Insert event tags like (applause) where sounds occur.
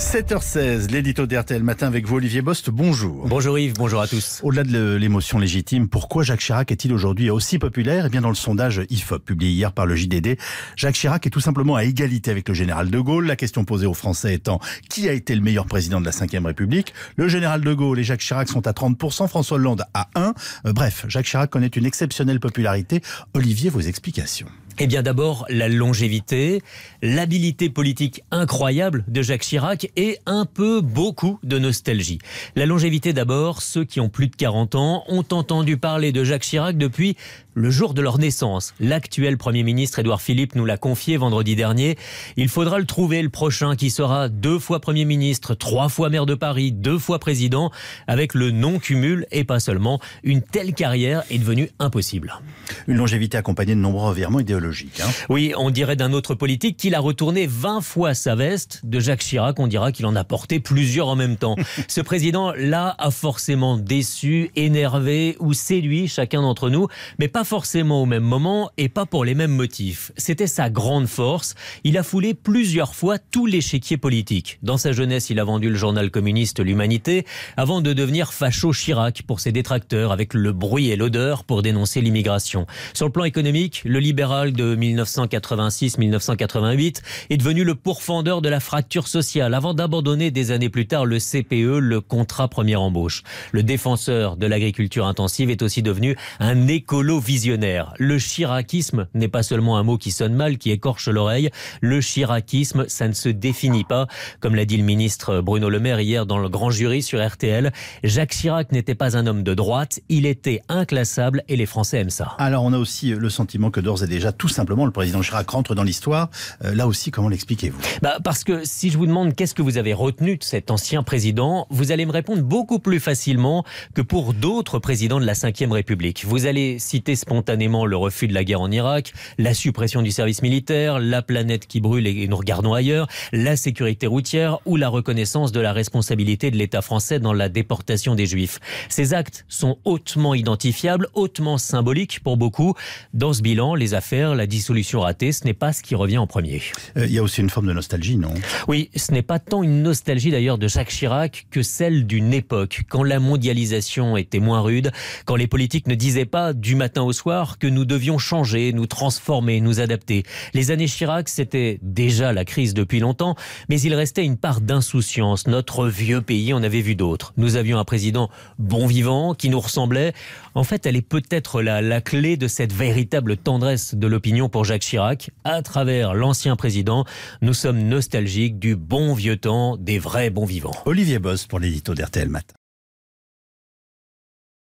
7h16, l'édito d'RTL Matin avec vous, Olivier Bost. Bonjour. Bonjour Yves, bonjour à tous. Au-delà de l'émotion légitime, pourquoi Jacques Chirac est-il aujourd'hui aussi populaire? Eh bien, dans le sondage IFOP publié hier par le JDD, Jacques Chirac est tout simplement à égalité avec le général de Gaulle. La question posée aux Français étant qui a été le meilleur président de la Ve République? Le général de Gaulle et Jacques Chirac sont à 30%, François Hollande à 1. Euh, bref, Jacques Chirac connaît une exceptionnelle popularité. Olivier, vos explications eh bien d'abord la longévité, l'habilité politique incroyable de Jacques Chirac et un peu beaucoup de nostalgie. La longévité d'abord, ceux qui ont plus de 40 ans ont entendu parler de Jacques Chirac depuis le jour de leur naissance. L'actuel Premier ministre Édouard Philippe nous l'a confié vendredi dernier. Il faudra le trouver le prochain qui sera deux fois Premier ministre, trois fois maire de Paris, deux fois président, avec le non-cumul et pas seulement. Une telle carrière est devenue impossible. Une longévité accompagnée de nombreux revirements idéologiques. Hein. oui, on dirait d'un autre politique qu'il a retourné 20 fois sa veste. De Jacques Chirac, on dira qu'il en a porté plusieurs en même temps. (laughs) Ce président-là a forcément déçu, énervé ou séduit chacun d'entre nous, mais pas forcément au même moment et pas pour les mêmes motifs. C'était sa grande force. Il a foulé plusieurs fois tout l'échiquier politique. Dans sa jeunesse, il a vendu le journal communiste L'Humanité avant de devenir facho Chirac pour ses détracteurs avec le bruit et l'odeur pour dénoncer l'immigration. Sur le plan économique, le libéral de 1986-1988 est devenu le pourfendeur de la fracture sociale avant d'abandonner des années plus tard le CPE, le contrat première embauche. Le défenseur de l'agriculture intensive est aussi devenu un écolo visionnaire. Le chiracisme n'est pas seulement un mot qui sonne mal, qui écorche l'oreille. Le chiracisme, ça ne se définit pas. Comme l'a dit le ministre Bruno Le Maire hier dans le grand jury sur RTL, Jacques Chirac n'était pas un homme de droite, il était inclassable et les Français aiment ça. Alors on a aussi le sentiment que d'ores et déjà, tout simplement, le président Chirac rentre dans l'histoire. Euh, là aussi, comment l'expliquez-vous? Bah Parce que si je vous demande qu'est-ce que vous avez retenu de cet ancien président, vous allez me répondre beaucoup plus facilement que pour d'autres présidents de la Ve République. Vous allez citer spontanément le refus de la guerre en Irak, la suppression du service militaire, la planète qui brûle et nous regardons ailleurs, la sécurité routière ou la reconnaissance de la responsabilité de l'État français dans la déportation des Juifs. Ces actes sont hautement identifiables, hautement symboliques pour beaucoup. Dans ce bilan, les affaires, la dissolution ratée, ce n'est pas ce qui revient en premier. Euh, il y a aussi une forme de nostalgie, non? Oui, ce n'est pas tant une nostalgie d'ailleurs de Jacques Chirac que celle d'une époque, quand la mondialisation était moins rude, quand les politiques ne disaient pas du matin au soir que nous devions changer, nous transformer, nous adapter. Les années Chirac, c'était déjà la crise depuis longtemps, mais il restait une part d'insouciance. Notre vieux pays en avait vu d'autres. Nous avions un président bon vivant, qui nous ressemblait. En fait, elle est peut-être la, la clé de cette véritable tendresse de l'opinion pour Jacques Chirac. À travers l'ancien président, nous sommes nostalgiques du bon vieux temps, des vrais bons vivants. Olivier Boss pour l'édito d'RTL Matin.